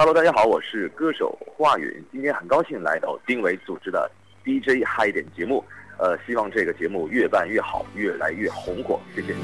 Hello，大家好，我是歌手华云，今天很高兴来到丁伟组织的 DJ 嗨点节目，呃，希望这个节目越办越好，越来越红火，谢谢。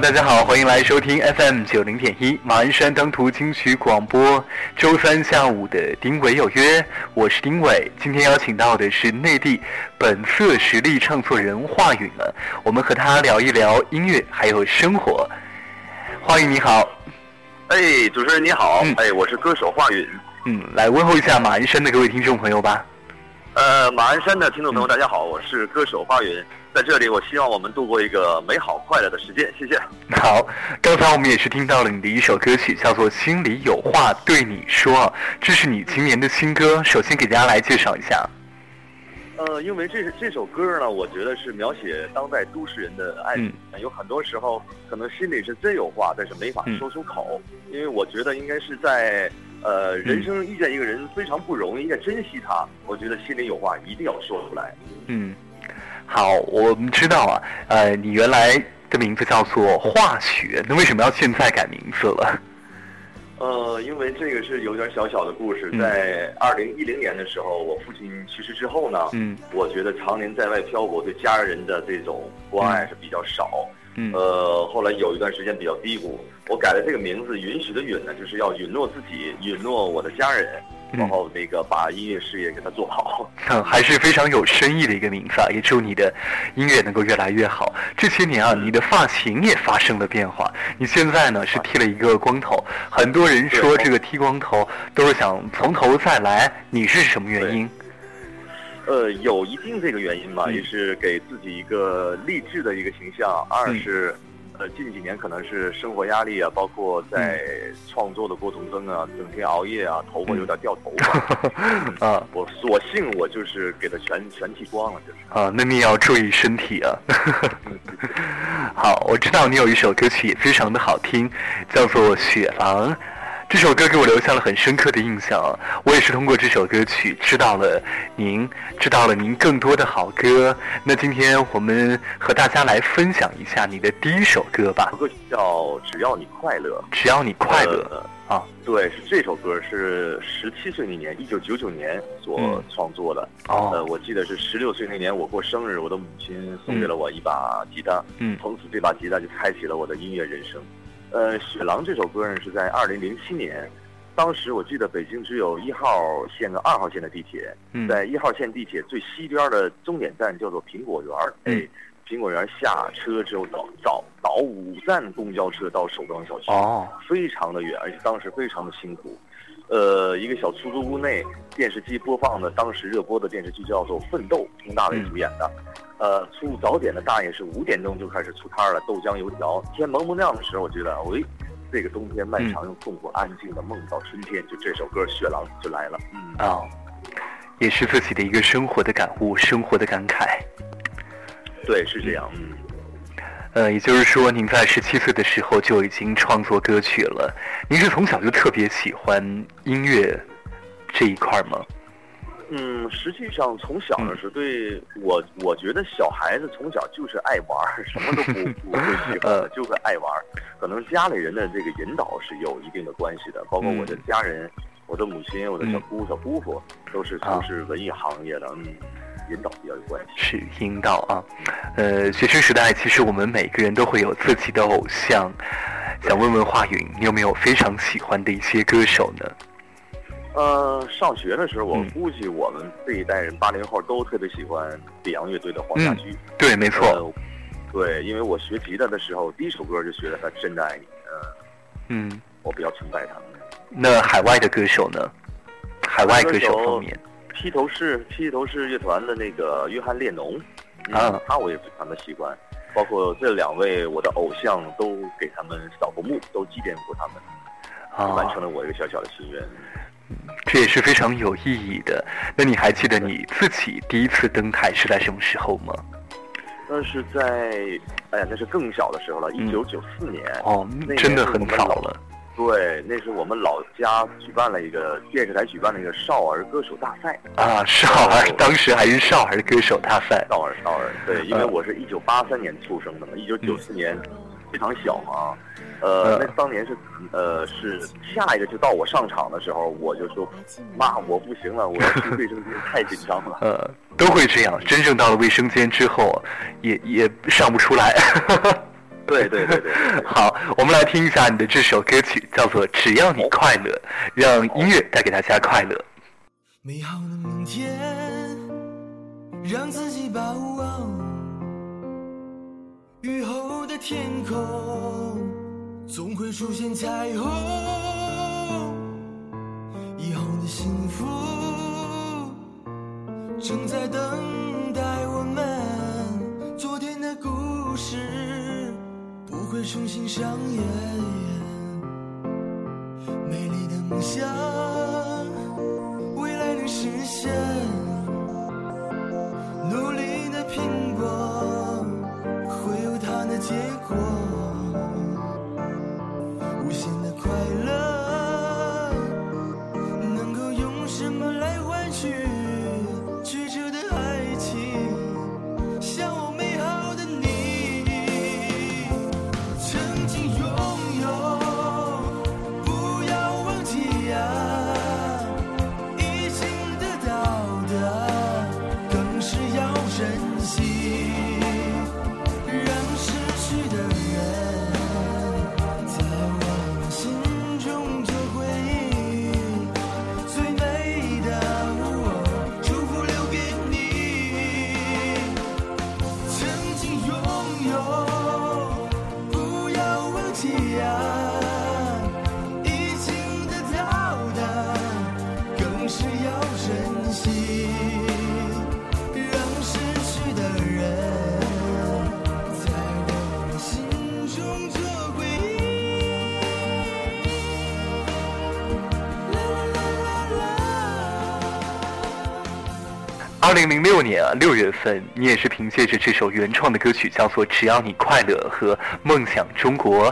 大家好，欢迎来收听 FM 九零点一马鞍山当涂金曲广播。周三下午的丁伟有约，我是丁伟。今天邀请到的是内地本色实力唱作人华允了，我们和他聊一聊音乐还有生活。华允你好，哎，主持人你好，哎，我是歌手华允，嗯，来问候一下马鞍山的各位听众朋友吧。呃，马鞍山的听众朋友，大家好，我是歌手华云，在这里，我希望我们度过一个美好快乐的时间，谢谢。好，刚才我们也是听到了你的一首歌曲，叫做《心里有话对你说》，这是你今年的新歌，首先给大家来介绍一下。呃，因为这这首歌呢，我觉得是描写当代都市人的爱情，有很多时候可能心里是真有话，但是没法说出口，因为我觉得应该是在。呃，人生遇见一个人非常不容易，应该珍惜他。我觉得心里有话一定要说出来。嗯，好，我们知道啊，呃，你原来的名字叫做化学，那为什么要现在改名字了？呃，因为这个是有点小小的故事。在二零一零年的时候，我父亲去世之后呢，嗯，我觉得常年在外漂泊，对家人的这种关爱是比较少。嗯，呃，后来有一段时间比较低谷，我改了这个名字“允许”的“允”呢，就是要允诺自己，允诺我的家人，然后那个把音乐事业给他做好。嗯，还是非常有深意的一个名字啊！也祝你的音乐能够越来越好。这些年啊，你的发型也发生了变化，你现在呢是剃了一个光头。很多人说这个剃光头都是想从头再来，你是什么原因？呃，有一定这个原因吧，也是给自己一个励志的一个形象。二是，呃，近几年可能是生活压力啊，包括在创作的过程中啊，整天熬夜啊，头发有点掉头发。啊，我索性我就是给它全全剃光了，就是。啊，那你也要注意身体啊。好，我知道你有一首歌曲也非常的好听，叫做《雪狼》。这首歌给我留下了很深刻的印象，我也是通过这首歌曲知道了您，知道了您更多的好歌。那今天我们和大家来分享一下你的第一首歌吧。歌曲叫《只要你快乐》，只要你快乐啊！对，是这首歌是十七岁那年，一九九九年所创作的。哦，呃，我记得是十六岁那年我过生日，我的母亲送给了我一把吉他，嗯，从此这把吉他就开启了我的音乐人生。呃，《雪狼》这首歌呢是在二零零七年，当时我记得北京只有一号线和二号线的地铁，在一号线地铁最西边的终点站叫做苹果园儿哎，苹果园下车之后倒倒倒五站公交车到首钢小区，哦，非常的远，而且当时非常的辛苦。呃，一个小出租屋内，电视机播放的当时热播的电视剧叫做《奋斗》，佟大为主演的。呃，出早点的大爷是五点钟就开始出摊了，豆浆油条。天蒙蒙亮的时候，我觉得，喂，这个冬天漫长又痛苦，安静的梦到春天，就这首歌《雪狼》就来了。嗯啊，也是自己的一个生活的感悟，生活的感慨。对，是这样。嗯。呃，也就是说，您在十七岁的时候就已经创作歌曲了。您是从小就特别喜欢音乐这一块吗？嗯，实际上从小的时候，对我，我觉得小孩子从小就是爱玩，什么都不 不会喜欢，就是爱玩。可能家里人的这个引导是有一定的关系的，包括我的家人，我的母亲，我的小姑、小姑父，都是从事文艺行业的。嗯。引导比较有关系，是引导啊。呃，学生时代其实我们每个人都会有自己的偶像。想问问华云，你有没有非常喜欢的一些歌手呢？呃，上学的时候，我估计我们这一代人八零后都特别喜欢北洋乐队的黄家驹。对，没错。对，因为我学吉他的时候，第一首歌就学的他《真的爱你》。嗯，我比较崇拜他们。那海外的歌手呢？海外歌手方面。披头士，披头士乐团的那个约翰列侬，啊，他我也非常的喜欢，包括这两位我的偶像都给他们扫过墓，都祭奠过他们，啊，完成了我一个小小的心愿。这也是非常有意义的。那你还记得你自己第一次登台是在什么时候吗？那是在，哎呀，那是更小的时候了，一九九四年。哦，真的很早了。对，那是我们老家举办了一个电视台举办了一个少儿歌手大赛啊，少儿 当时还是少儿歌手大赛，少儿少儿，对，因为我是一九八三年出生的嘛，一九九四年非常小嘛，呃，那当年是呃是下一个就到我上场的时候，我就说妈，我不行了，我要去卫生间，太紧张了，呃，都会这样，真正到了卫生间之后，也也上不出来。对对对对，好，我们来听一下你的这首歌曲，叫做《只要你快乐》，让音乐带给大家快乐。美好的明天，让自己把握。雨后的天空，总会出现彩虹。以后的幸福，正在等待我们。昨天的故事不。会重新上演，美丽的梦想，二零零六年啊，六月份，你也是凭借着这首原创的歌曲，叫做《只要你快乐》和《梦想中国》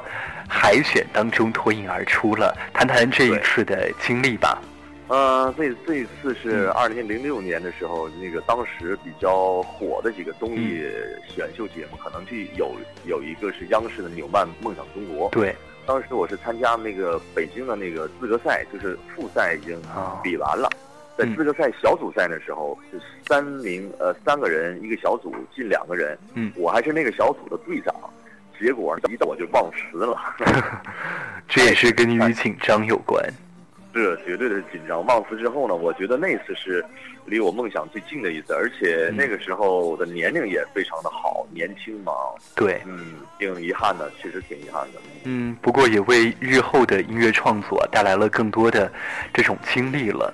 海选当中脱颖而出了。谈谈这一次的经历吧。呃，这这一次是二零零六年的时候，那个当时比较火的几个综艺选秀节目，可能就有有一个是央视的《纽曼梦想中国》。对，当时我是参加那个北京的那个资格赛，就是复赛已经比完了。在资格赛小组赛的时候，是三名呃三个人一个小组进两个人，嗯，我还是那个小组的队长，结果一我就忘词了，这也是跟你紧张有关。是绝对的紧张。忘词之后呢，我觉得那次是离我梦想最近的一次，而且那个时候我的年龄也非常的好，年轻嘛。对，嗯，挺遗憾的，确实挺遗憾的。嗯，不过也为日后的音乐创作带来了更多的这种经历了。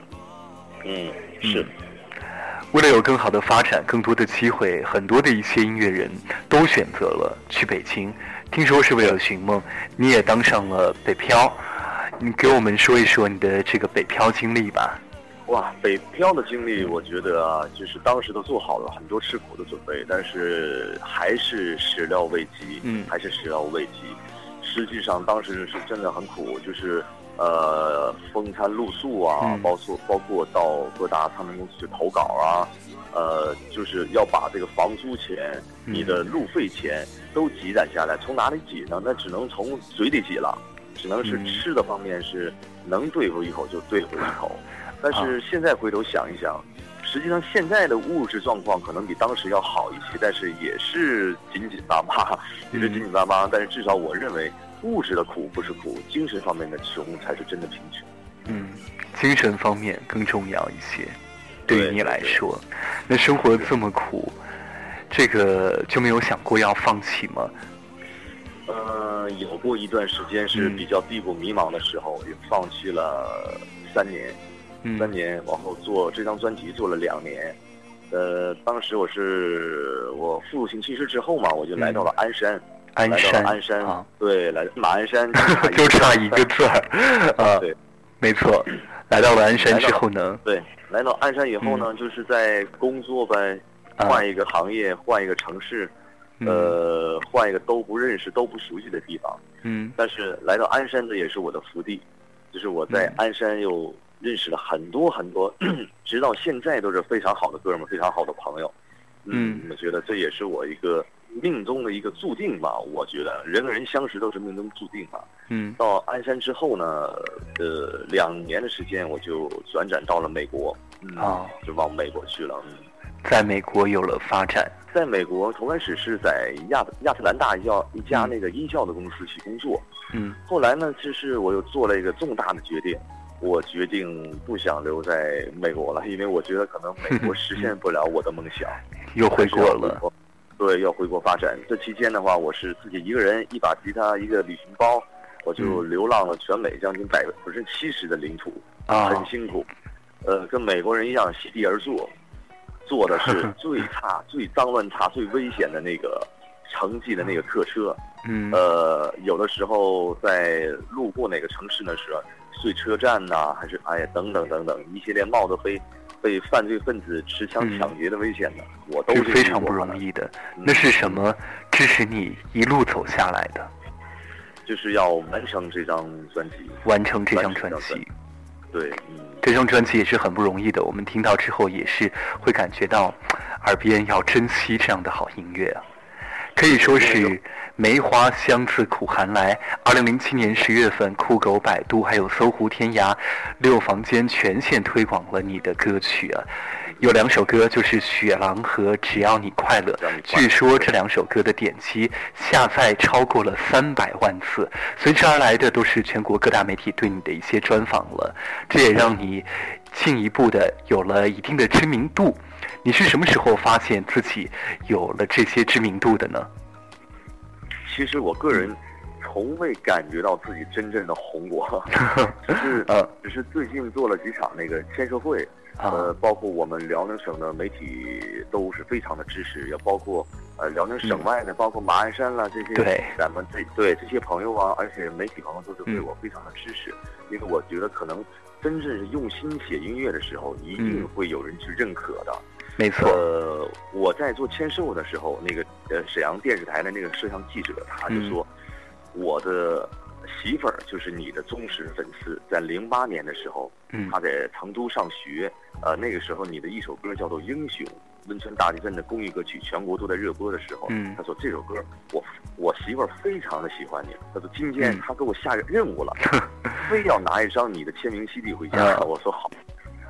嗯，是。为了有更好的发展，更多的机会，很多的一些音乐人都选择了去北京。听说是为了寻梦，你也当上了北漂。你给我们说一说你的这个北漂经历吧。哇，北漂的经历，我觉得啊，就是当时都做好了很多吃苦的准备，但是还是始料未及。嗯，还是始料未及。实际上当时是真的很苦，就是。呃，风餐露宿啊，包括包括到各大唱片公司去投稿啊，呃，就是要把这个房租钱、你的路费钱都积攒下来。从哪里挤呢？那只能从嘴里挤了，只能是吃的方面是能对付一口就对付一口。但是现在回头想一想，实际上现在的物质状况可能比当时要好一些，但是也是紧紧巴巴，也是紧紧巴巴。但是至少我认为。物质的苦不是苦，精神方面的穷才是真的贫穷。嗯，精神方面更重要一些。对于你来说，那生活这么苦，这个就没有想过要放弃吗？呃，有过一段时间是比较低谷迷茫的时候，也放弃了三年，三年往后做这张专辑做了两年。呃，当时我是我父亲去世之后嘛，我就来到了鞍山。鞍山，鞍山啊，对，来马鞍山 就差一个字儿啊，对，没错，来到了鞍山之后呢，对，来到鞍山以后呢，就是在工作呗，换一个行业，换一个城市，呃，换一个都不认识、都不熟悉的地方，嗯，但是来到鞍山的也是我的福地，就是我在鞍山又认识了很多很多，直到现在都是非常好的哥们，非常好的朋友，嗯，我觉得这也是我一个。命中的一个注定吧，我觉得人和人相识都是命中注定嘛。嗯，到鞍山之后呢，呃，两年的时间我就转战到了美国，啊，就往美国去了。嗯，在美国有了发展。在美国，头开始是在亚亚特兰大一家一家那个音效的公司去工作。嗯，后来呢，就是我又做了一个重大的决定，我决定不想留在美国了，因为我觉得可能美国 实现不了我的梦想。又回国了。对，要回国发展。这期间的话，我是自己一个人，一把吉他，一个旅行包，我就流浪了全美将近百分之七十的领土，啊很辛苦。呃，跟美国人一样席地而坐，坐的是 最差、最脏乱差、最危险的那个城际的那个客车。嗯。呃，有的时候在路过哪个城市的时候，睡车站呐，还是哎呀等等等等，一系列冒着飞。被犯罪分子持枪抢劫的危险的，我都是非常不容易的。那是什么支持你一路走下来的？就是要完成这张专辑，完成这张专辑。对，嗯，这张专辑也是很不容易的。我们听到之后也是会感觉到，耳边要珍惜这样的好音乐啊。可以说是梅花香自苦寒来。二零零七年十月份，酷狗、百度还有搜狐、天涯六房间全线推广了你的歌曲啊，有两首歌就是《雪狼》和《只要你快乐》。据说这两首歌的点击下载超过了三百万次，随之而来的都是全国各大媒体对你的一些专访了，这也让你进一步的有了一定的知名度。你是什么时候发现自己有了这些知名度的呢？其实我个人从未感觉到自己真正的红过，只是呃，只是最近做了几场那个签售会，呃，包括我们辽宁省的媒体都是非常的支持，也包括呃辽宁省外的，包括马鞍山啦这些，对，咱们这对这些朋友啊，而且媒体朋友都是对我非常的支持，因为我觉得可能真正是用心写音乐的时候，一定会有人去认可的。没错，呃，我在做签售的时候，那个呃沈阳电视台的那个摄像记者，他就说，我的媳妇儿就是你的忠实粉丝，在零八年的时候，他在成都上学，呃，那个时候你的一首歌叫做《英雄》，汶川大地震的公益歌曲，全国都在热播的时候，他说这首歌我我媳妇儿非常的喜欢你，他说今天他给我下任务了，非要拿一张你的签名 CD 回家，我说好，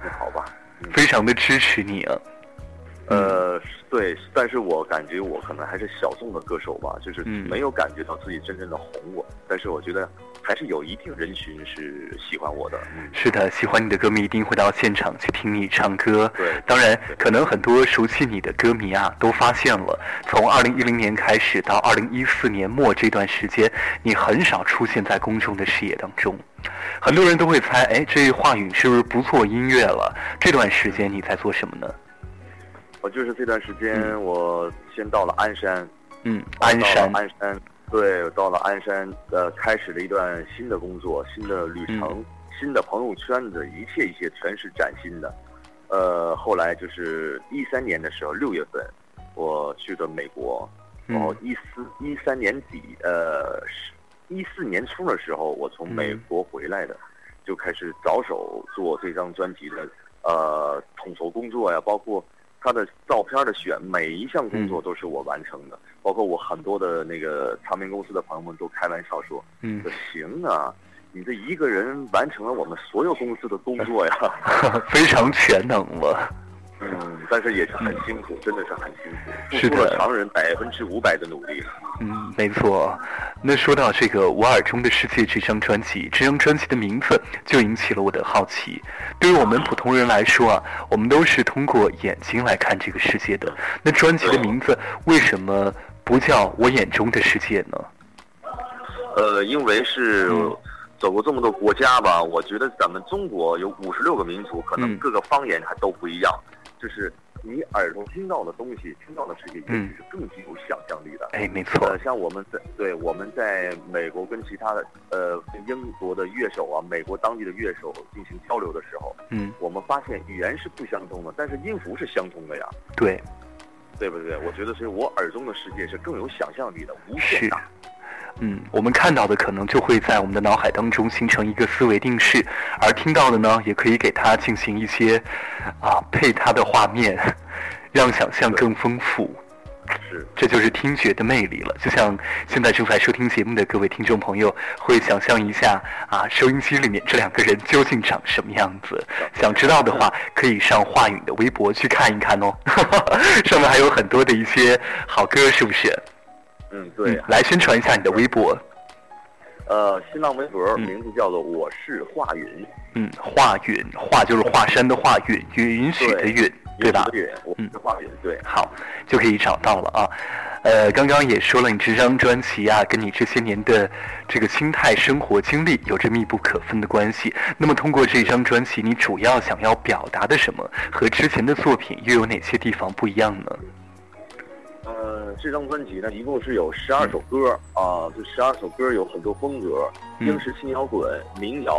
那好吧，非常的支持你啊。呃，对，但是我感觉我可能还是小众的歌手吧，就是没有感觉到自己真正的红过。但是我觉得还是有一定人群是喜欢我的。是的，喜欢你的歌迷一定会到现场去听你唱歌。对，当然，可能很多熟悉你的歌迷啊，都发现了，从二零一零年开始到二零一四年末这段时间，你很少出现在公众的视野当中。很多人都会猜，哎，这华语是不是不做音乐了？这段时间你在做什么呢？我就是这段时间，我先到了鞍山，嗯，鞍山，鞍山，对，到了鞍山，呃，开始了一段新的工作，新的旅程，新的朋友圈子，一切一切全是崭新的。呃，后来就是一三年的时候，六月份，我去的美国，然后一四一三年底，呃，一四年初的时候，我从美国回来的，就开始着手做这张专辑的，呃，统筹工作呀，包括。他的照片的选，每一项工作都是我完成的，包括我很多的那个唱片公司的朋友们都开玩笑说：“嗯，行啊，你这一个人完成了我们所有公司的工作呀，非常全能了。”嗯，但是也是很辛苦，真的是很辛苦，付出了常人百分之五百的努力了。嗯，没错。那说到这个《我耳中的世界》这张专辑，这张专辑的名字就引起了我的好奇。对于我们普通人来说啊，我们都是通过眼睛来看这个世界的。那专辑的名字为什么不叫我眼中的世界呢？呃，因为是走过这么多国家吧，我觉得咱们中国有五十六个民族，可能各个方言还都不一样。就是你耳朵听到的东西，听到的世界，也许是更具有想象力的。哎，没错。像我们在对我们在美国跟其他的呃英国的乐手啊，美国当地的乐手进行交流的时候，嗯，我们发现语言是不相通的，但是音符是相通的呀。对，对不对？我觉得是我耳中的世界是更有想象力的，无限大。嗯，我们看到的可能就会在我们的脑海当中形成一个思维定式，而听到的呢，也可以给它进行一些啊配它的画面，让想象更丰富。是，这就是听觉的魅力了。就像现在正在收听节目的各位听众朋友，会想象一下啊，收音机里面这两个人究竟长什么样子？想知道的话，可以上华允的微博去看一看哦，上面还有很多的一些好歌，是不是？嗯，对，来宣传一下你的微博。呃，新浪微博名字叫做我是华云。嗯，华云，华就是华山的华，允允许的允，对吧？嗯，华云，对，好，就可以找到了啊。呃，刚刚也说了，你这张专辑啊，跟你这些年的这个心态、生活经历有着密不可分的关系。那么，通过这张专辑，你主要想要表达的什么？和之前的作品又有哪些地方不一样呢？呃，这张专辑呢，一共是有十二首歌啊。这十二首歌有很多风格，英式轻摇滚、民谣、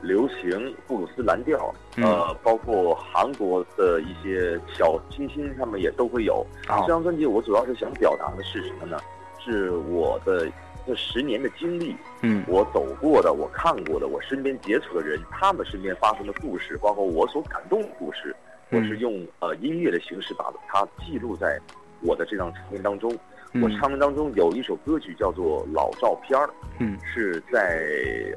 流行、布鲁斯蓝调，呃，包括韩国的一些小清新，他们也都会有。这张专辑我主要是想表达的是什么呢？是我的这十年的经历，嗯，我走过的、我看过的、我身边接触的人，他们身边发生的故事，包括我所感动的故事，我是用呃音乐的形式把它记录在。我的这张唱片当中，我唱片当中有一首歌曲叫做《老照片儿》，嗯，是在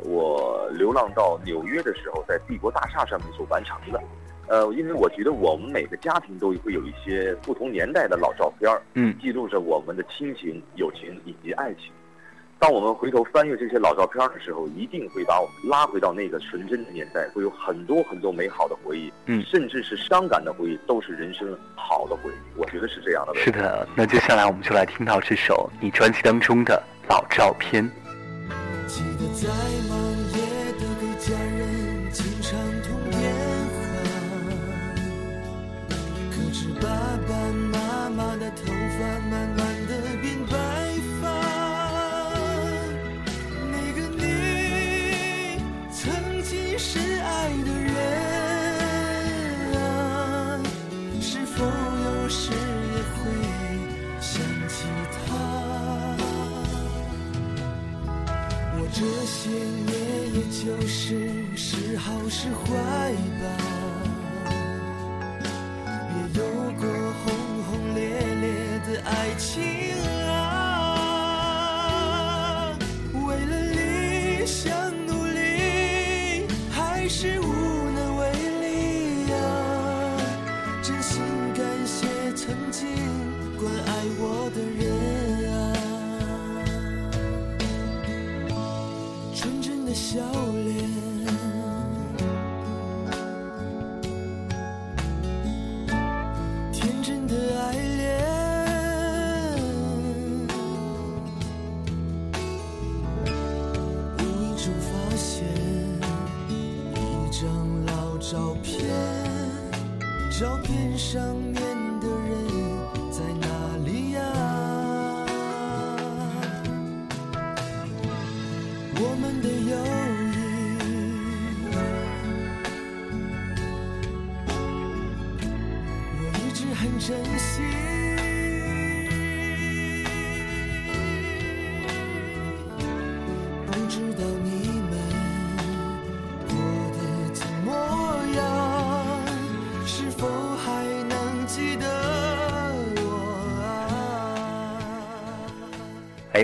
我流浪到纽约的时候，在帝国大厦上面所完成的。呃，因为我觉得我们每个家庭都会有一些不同年代的老照片儿，嗯，记录着我们的亲情、友情以及爱情。当我们回头翻阅这些老照片的时候，一定会把我们拉回到那个纯真的年代，会有很多很多美好的回忆，嗯，甚至是伤感的回忆，都是人生好的回忆。我觉得是这样的。是的，那接下来我们就来听到这首你专辑当中的老照片。记得在梦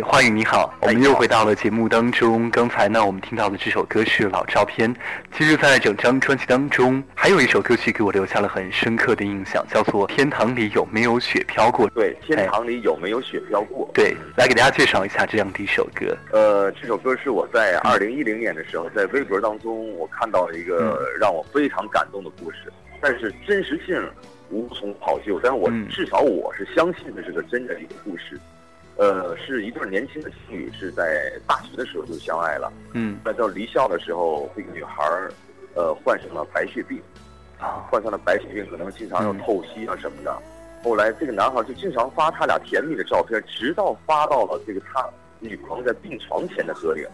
欢迎你好，我们又回到了节目当中。刚才呢，我们听到的这首歌是《老照片》。其实，在整张专辑当中，还有一首歌曲给我留下了很深刻的印象，叫做《天堂里有没有雪飘过》。对，天堂里有没有雪飘过？对，来给大家介绍一下这样的一首歌。呃，这首歌是我在二零一零年的时候，在微博当中我看到了一个让我非常感动的故事，但是真实性无从考究，但是我至少我是相信这是个真的一个故事。呃，是一对年轻的情侣，是在大学的时候就相爱了。嗯，那到离校的时候，这个女孩儿，呃，患上了白血病，啊，患上了白血病，可能经常要透析啊什么的。后来这个男孩就经常发他俩甜蜜的照片，直到发到了这个他女朋友在病床前的合影。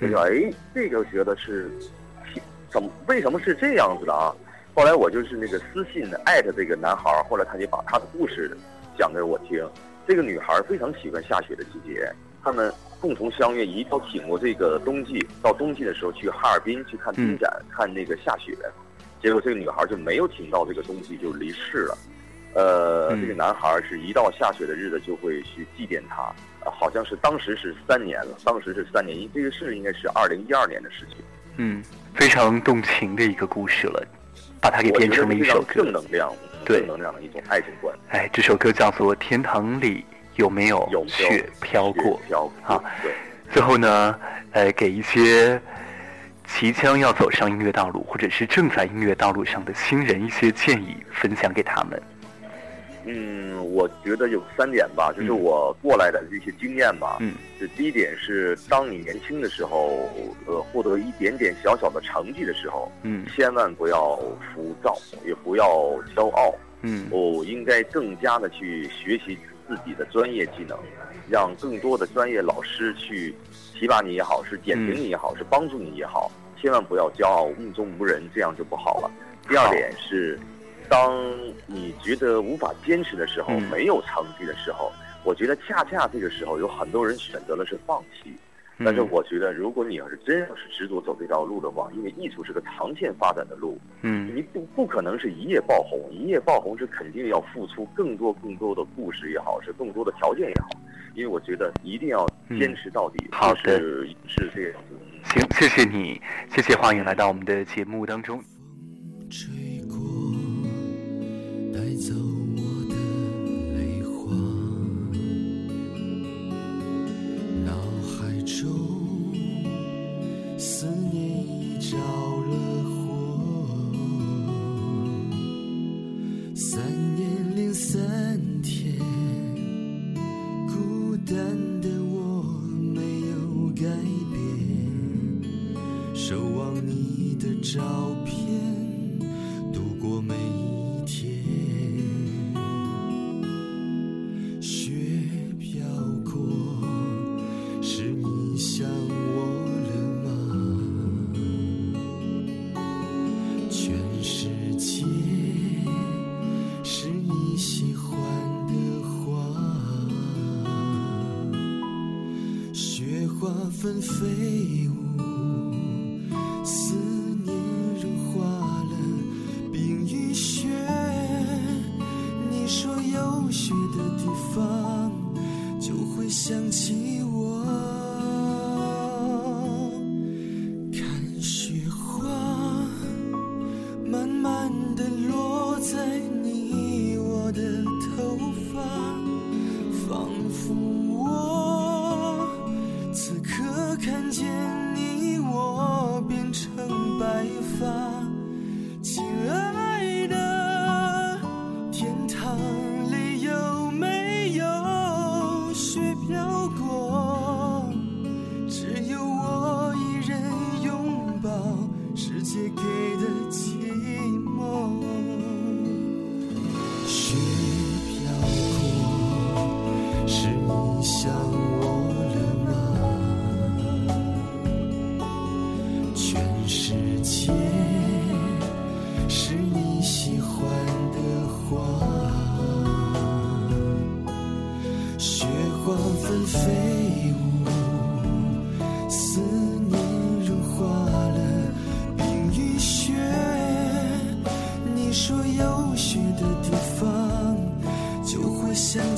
这个，哎，这个觉得是，怎么为什么是这样子的啊？后来我就是那个私信艾特这个男孩儿，后来他就把他的故事讲给我听。这个女孩非常喜欢下雪的季节，他们共同相约一定要挺过这个冬季，到冬季的时候去哈尔滨去看冰展，看那个下雪。结果这个女孩就没有挺到这个冬季，就离世了。呃，这个男孩是一到下雪的日子就会去祭奠她，好像是当时是三年了，当时是三年，因这个事应该是二零一二年的事情。嗯，非常动情的一个故事了，把它给编成了一首歌，正能量。对，能量的一种爱情观。哎，这首歌叫做《天堂里有没有雪飘过》。好，对。最后呢，呃，给一些即将要走上音乐道路，或者是正在音乐道路上的新人一些建议，分享给他们。嗯，我觉得有三点吧，就是我过来的这些经验吧。嗯。就第一点是，当你年轻的时候，呃，获得一点点小小的成绩的时候，嗯，千万不要浮躁，也不要骄傲，嗯，哦，应该更加的去学习自己的专业技能，让更多的专业老师去提拔你也好，是点评你也好，是帮助你也好，千万不要骄傲，目中无人，这样就不好了。第二点是，当你觉得无法坚持的时候，没有成绩的时候。我觉得恰恰这个时候，有很多人选择了是放弃。但是我觉得，如果你要是真要是执着走这条路的话，因为艺术是个长线发展的路，嗯，你不不可能是一夜爆红，一夜爆红是肯定要付出更多更多的故事也好，是更多的条件也好。因为我觉得一定要坚持到底，好的，是这样子。行，谢谢你，谢谢欢迎来到我们的节目当中。走。飞。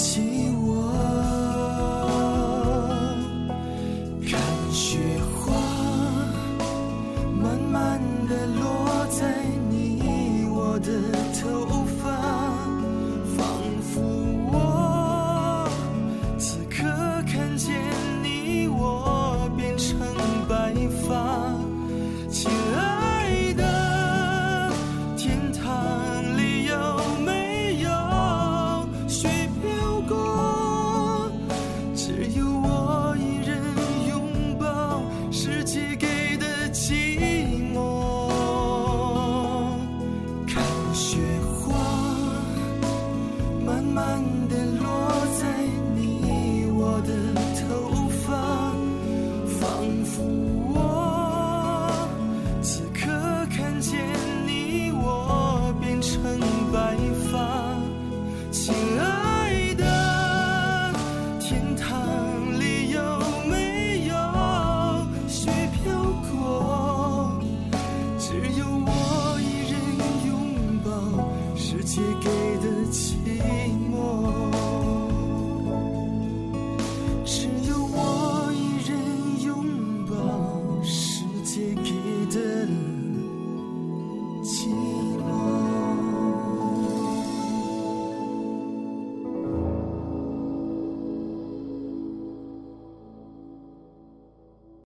起我。